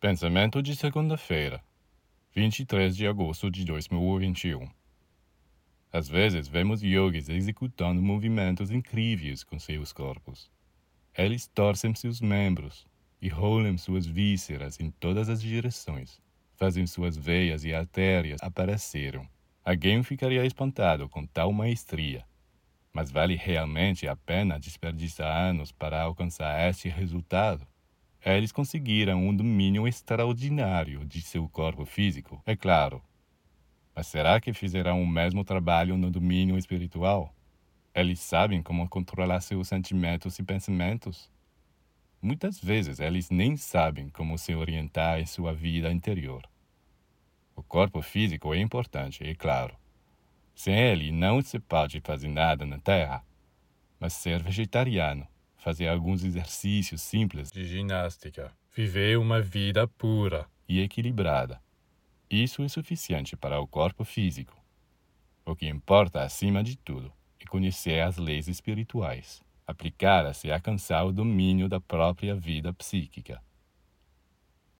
Pensamento de segunda-feira, 23 de agosto de 2021. Às vezes vemos yogis executando movimentos incríveis com seus corpos. Eles torcem seus membros e rolam suas vísceras em todas as direções, fazem suas veias e artérias aparecerem. Alguém ficaria espantado com tal maestria. Mas vale realmente a pena desperdiçar anos para alcançar este resultado? Eles conseguiram um domínio extraordinário de seu corpo físico, é claro. Mas será que fizerão o mesmo trabalho no domínio espiritual? Eles sabem como controlar seus sentimentos e pensamentos? Muitas vezes eles nem sabem como se orientar em sua vida interior. O corpo físico é importante, é claro. Sem ele não se pode fazer nada na Terra. Mas ser vegetariano fazer alguns exercícios simples de ginástica, viver uma vida pura e equilibrada. Isso é suficiente para o corpo físico. O que importa, acima de tudo, é conhecer as leis espirituais, aplicá-las e alcançar o domínio da própria vida psíquica.